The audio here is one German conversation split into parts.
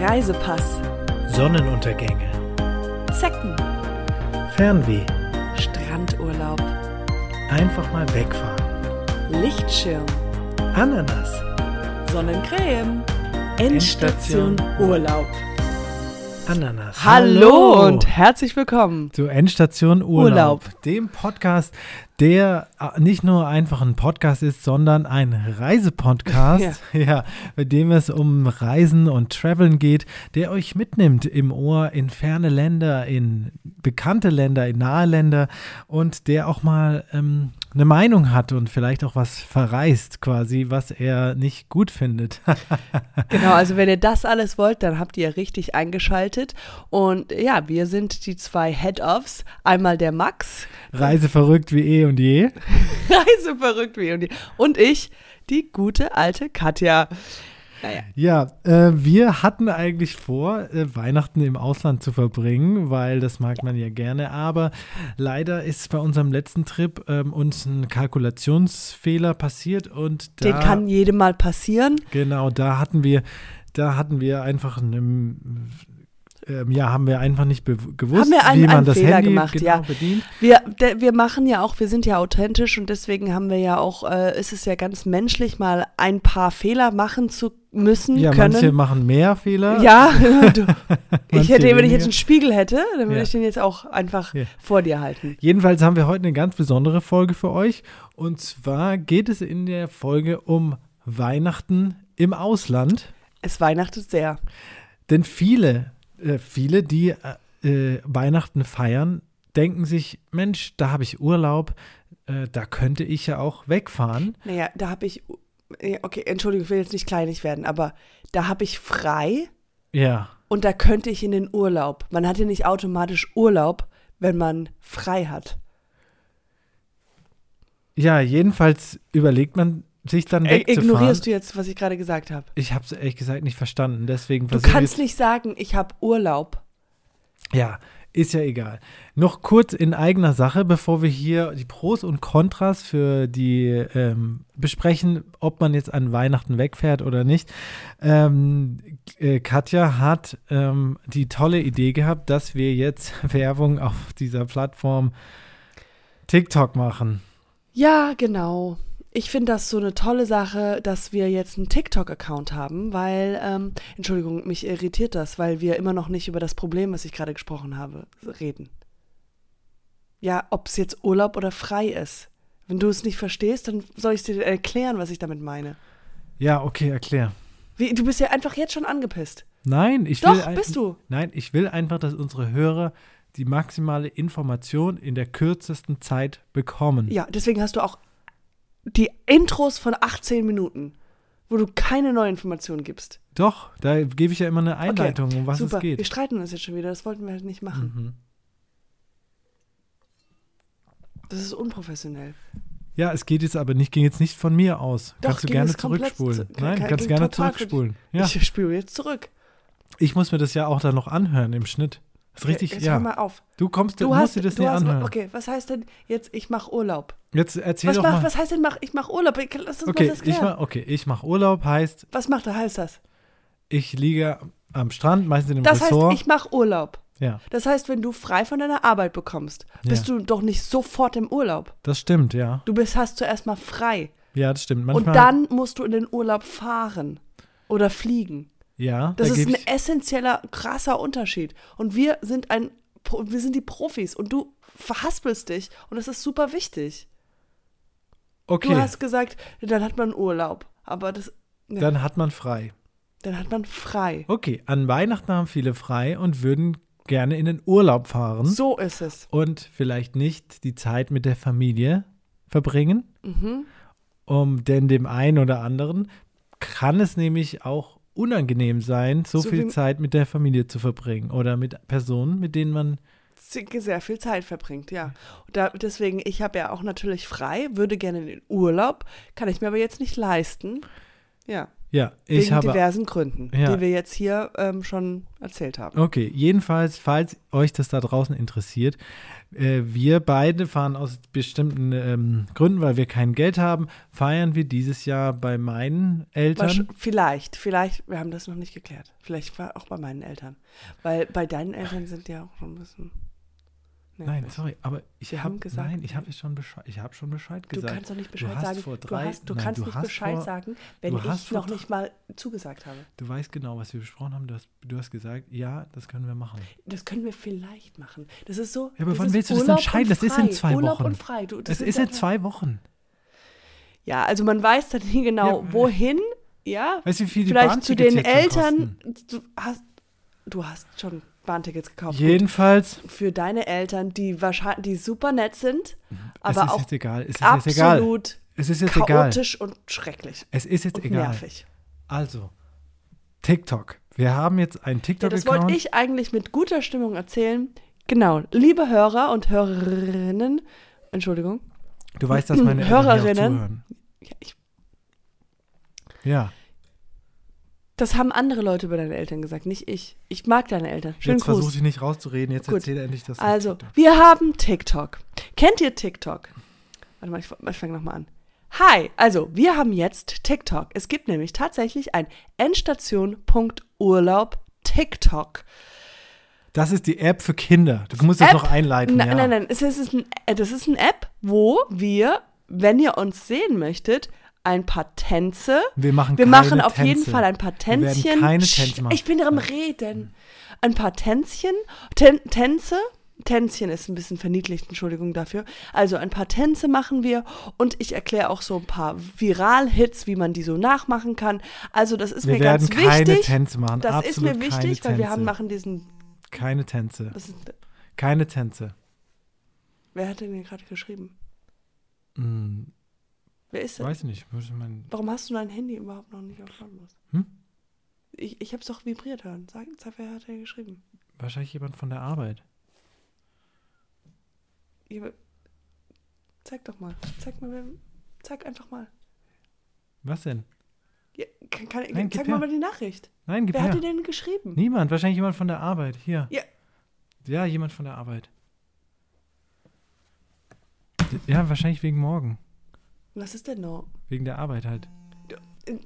Reisepass, Sonnenuntergänge, Zecken, Fernweh, Strandurlaub, einfach mal wegfahren, Lichtschirm, Ananas, Sonnencreme, Endstation Urlaub. Ananas. Hallo und herzlich willkommen. zu Endstation Urlaub, Urlaub. dem Podcast, der äh, nicht nur einfach ein Podcast ist, sondern ein Reisepodcast, ja. bei dem es um Reisen und Traveln geht, der euch mitnimmt im Ohr in ferne Länder, in bekannte Länder, in nahe Länder und der auch mal ähm, eine Meinung hat und vielleicht auch was verreist, quasi, was er nicht gut findet. Genau, also wenn ihr das alles wollt, dann habt ihr richtig eingeschaltet. Und ja, wir sind die zwei Head-Offs. Einmal der Max, Reiseverrückt wie eh und je. Reiseverrückt wie und die, und ich, die gute alte Katja. Naja, Ja, äh, wir hatten eigentlich vor, äh, Weihnachten im Ausland zu verbringen, weil das mag man ja gerne, aber leider ist bei unserem letzten Trip ähm, uns ein Kalkulationsfehler passiert und da, den kann jedem mal passieren. genau, da hatten wir, da hatten wir einfach eine, ähm, ja, haben wir einfach nicht gewusst, einen- wie man das Fehler Handy gemacht, genau ja. bedient. Wir, wir machen ja auch, wir sind ja authentisch und deswegen haben wir ja auch, äh, ist es ja ganz menschlich, mal ein paar Fehler machen zu müssen, Ja, können. manche machen mehr Fehler. ja, du, ich hätte, wenn ich jetzt einen Spiegel hätte, dann würde Ja. ich den jetzt auch einfach Ja. vor dir halten. Jedenfalls haben wir heute eine ganz besondere Folge für euch. Und zwar geht es in der Folge um Weihnachten im Ausland. Es weihnachtet sehr. Denn viele, äh, viele, die äh, äh, Weihnachten feiern, denken sich, Mensch, da habe ich Urlaub, äh, da könnte ich ja auch wegfahren. Naja, da habe ich, ja, okay, Entschuldigung, ich will jetzt nicht kleinig werden, aber da habe ich frei Ja, und da könnte ich in den Urlaub. Man hat ja nicht automatisch Urlaub, wenn man frei hat. ja, jedenfalls überlegt man sich dann wegzufahren. Ignorierst du jetzt, was ich gerade gesagt habe? Ich habe es ehrlich gesagt nicht verstanden, deswegen Du kannst ich nicht sagen, ich habe Urlaub. Ja, ist ja egal. Noch kurz in eigener Sache, bevor wir hier die Pros und Kontras für die ähm, besprechen, ob man jetzt an Weihnachten wegfährt oder nicht. Ähm, äh, Katja hat ähm, die tolle Idee gehabt, dass wir jetzt Werbung auf dieser Plattform TikTok machen. Ja, genau. Ich finde das so eine tolle Sache, dass wir jetzt einen TikTok-Account haben, weil, ähm, Entschuldigung, mich irritiert das, weil wir immer noch nicht über das Problem, was ich gerade gesprochen habe, reden. Ja, ob es jetzt Urlaub oder frei ist. Wenn du es nicht verstehst, dann soll ich es dir erklären, was ich damit meine. Ja, okay, erklär. Wie, du bist ja einfach jetzt schon angepisst. Nein, ich Doch, will bist du. Nein, ich will einfach, dass unsere Hörer die maximale Information in der kürzesten Zeit bekommen. Ja, deswegen hast du auch die Intros von 18 Minuten, wo du keine neue Information gibst. Doch, da gebe ich ja immer eine Einleitung, um was Super. es Wir geht. streiten uns jetzt schon wieder, das wollten wir halt nicht machen. Mhm. Das ist unprofessionell. Ja, es geht jetzt aber nicht, ging jetzt nicht von mir aus. Doch, kannst du gerne zurückspulen. zu- Nein, kann- kannst du gerne zurückspulen. Ja, ich, Ich spüre jetzt zurück. muss mir das ja auch dann noch anhören im Schnitt. ist richtig, Jetzt ja. hör mal auf. Du kommst, Du musst hast, dir das nicht anhören. okay, was heißt denn jetzt, ich mache Urlaub? Jetzt erzähl Was, doch mach, mal. was heißt denn, mach, ich mache Urlaub? Ich- Lass uns okay, mal das ich mach, okay, ich mache Urlaub, heißt, was macht da, heißt das? ich liege am Strand, meistens in einem Das heißt, Ressort. ich mache Urlaub. ja, Das heißt, wenn du frei von deiner Arbeit bekommst, bist Ja. du doch nicht sofort im Urlaub. das stimmt, ja. Du bist, hast zuerst mal frei. Ja, das stimmt. Manchmal, Und dann musst du in den Urlaub fahren oder fliegen. ja, Das da ist ein essentieller, krasser Unterschied. Und wir sind ein, wir sind die Profis und du verhaspelst dich und das ist super wichtig. Okay, Du hast gesagt, dann hat man Urlaub. Aber das, ja, dann, dann hat man frei. hat man frei. Okay, an Weihnachten haben viele frei und würden gerne in den Urlaub fahren. So ist es. und vielleicht nicht die Zeit mit der Familie verbringen, Mhm. um denn dem einen oder anderen kann es nämlich auch unangenehm sein, so, So viel Zeit mit der Familie zu verbringen oder mit Personen, mit denen man Sehr viel Zeit verbringt, ja. Und da, deswegen, ich habe ja auch natürlich frei, würde gerne in den Urlaub, kann ich mir aber jetzt nicht leisten. Ja. Ja, ich Wegen habe. diversen Gründen, Ja. die wir jetzt hier ähm, schon erzählt haben. Okay, jedenfalls, falls euch das da draußen interessiert, äh, wir beide fahren aus bestimmten ähm, Gründen, weil wir kein Geld haben, feiern wir dieses Jahr bei meinen Eltern. Vielleicht, vielleicht, wir haben das noch nicht geklärt. Vielleicht auch bei meinen Eltern. Weil bei deinen Eltern sind ja auch schon ein bisschen. Nein, nervig. sorry, aber ich habe gesagt, nein, ich habe schon Bescheid, ich habe schon Bescheid Du gesagt. kannst doch nicht Bescheid sagen. vor du drei- hast, du nein, kannst du nicht Bescheid vor- sagen, wenn du ich noch nicht mal zugesagt habe. Du weißt genau, was wir besprochen haben. Du hast, du hast gesagt, ja, das können wir machen. Das können wir vielleicht machen. Das ist so. Ja, aber das wann willst du das Urlaub entscheiden? Das ist in zwei Urlaub Wochen. und frei. Du, Das sind ist in zwei Wochen. Ja, also man weiß dann nie genau, Ja, wohin. Ja, Weißt du, wie viel die vielleicht zu den Eltern. Du hast, du hast schon Bahntickets gekauft. Gut. Jedenfalls, Für deine Eltern, die wahrscheinlich, die super nett sind, aber auch jetzt egal. Es ist jetzt egal. absolut Es ist jetzt egal. chaotisch und schrecklich Es ist jetzt und egal. nervig. Also, TikTok. Wir haben jetzt einen Ja, das wollte ich eigentlich mit guter Stimmung erzählen. Genau, liebe Hörer und Hörerinnen, Entschuldigung, du weißt, dass meine Eltern hier auch Hörerinnen. zuhören. ja, ich, Ja, das haben andere Leute über deine Eltern gesagt, nicht ich. Ich mag deine Eltern. Schönen jetzt versuche ich nicht rauszureden. Jetzt Gut. erzähl endlich das. Also, wir haben TikTok. Kennt ihr TikTok? Warte mal, ich, ich fange nochmal an. Hi, also wir haben jetzt TikTok. Es gibt nämlich tatsächlich ein Endstation.urlaub TikTok. Das ist die App für Kinder. Du musst das App? noch einleiten. Nein, ja. nein, nein, es ist ein, das ist eine App, wo wir, wenn ihr uns sehen möchtet, ein paar Tänze. Wir machen Wir keine machen auf jeden Tänze. Fall ein paar Wir werden Tänzchen. keine Sch- Tänze machen. Ich bin darum reden. Ein paar Tänzchen, Tän Tänze. Tänzchen ist ein bisschen verniedlicht, Entschuldigung dafür. Also ein paar Tänze machen wir und ich erkläre auch so ein paar Viral-Hits, wie man die so nachmachen kann. Also das ist Wir mir werden ganz keine wichtig. Tänze machen. das Absolut ist mir wichtig, keine weil wir Tänze. haben, machen diesen. Keine Tänze. Ist, Keine Tänze. wer hat denn hier gerade geschrieben? Hm, Wer ist denn? weiß nicht. Warum hast du dein Handy überhaupt noch nicht auf lautlos? Hm? Ich, ich hab's doch vibriert hören. Sag, sag wer hat denn geschrieben? wahrscheinlich jemand von der Arbeit. Ich, zeig doch mal. Zeig mal, wer, zeig einfach mal. Was denn? Ja, kann, kann, Nein, zeig mal mal die Nachricht. Nein, gib Wer her. hat dir denn geschrieben? Niemand. Wahrscheinlich jemand von der Arbeit. Hier. Ja. Ja, jemand von der Arbeit. Ja, wahrscheinlich wegen morgen. Was ist denn noch? Wegen der Arbeit halt.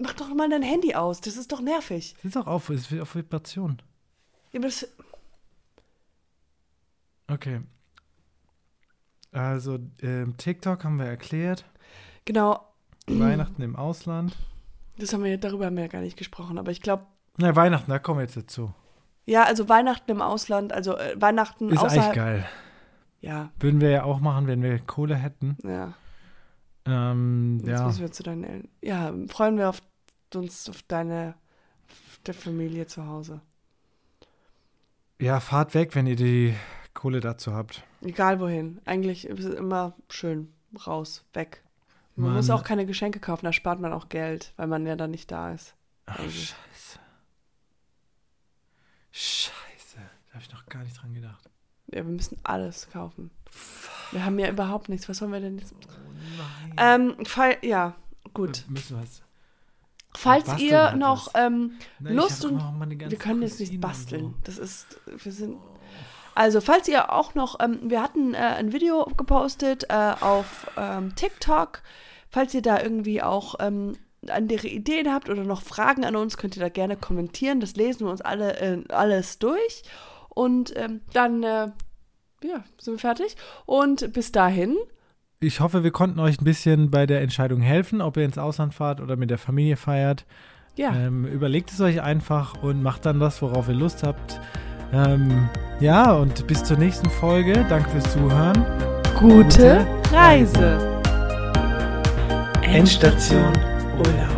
Mach doch mal dein Handy aus. Das ist doch nervig. Das ist auch auf, es ist auf Vibration. Ja, aber das, Okay. Also, ähm, TikTok haben wir erklärt. genau. Weihnachten im Ausland. Das haben wir, darüber haben wir ja gar nicht gesprochen. Aber ich glaube, Na, Weihnachten, da kommen wir jetzt dazu. ja, also Weihnachten im Ausland, also äh, Weihnachten Ist eigentlich außerhalb. geil. Ja, Würden wir ja auch machen, wenn wir Kohle hätten. ja. Ähm, Jetzt ja. müssen wir zu deinen Eltern. Ja, freuen wir auf, uns auf deine auf der Familie zu Hause. ja, fahrt weg, wenn ihr die Kohle dazu habt. Egal wohin. Eigentlich ist es immer schön raus, weg. Man Mann. muss auch keine Geschenke kaufen, da spart man auch Geld, weil man ja dann nicht da ist. Ach, Also. scheiße. Scheiße. Da habe ich noch gar nicht dran gedacht. Ja, wir müssen alles kaufen. Wir haben ja überhaupt nichts. Was sollen wir denn jetzt? Oh nein. Ähm, fall, ja, gut. Wir müssen was. Falls ihr noch ähm, Nein, Lust und wir können jetzt nicht basteln. so. Das ist, wir sind. Also, falls ihr auch noch, ähm, wir hatten äh, ein Video gepostet äh, auf ähm, TikTok. Falls ihr da irgendwie auch ähm, andere Ideen habt oder noch Fragen an uns, könnt ihr da gerne kommentieren. Das lesen wir uns alle äh, alles durch. Und ähm, dann, äh, ja, sind wir fertig. Und bis dahin, Ich hoffe, wir konnten euch ein bisschen bei der Entscheidung helfen, ob ihr ins Ausland fahrt oder mit der Familie feiert. ja, Ähm, überlegt es euch einfach und macht dann das, worauf ihr Lust habt. Ähm, ja, und bis zur nächsten Folge. Danke fürs Zuhören. gute Reise. Endstation Urlaub.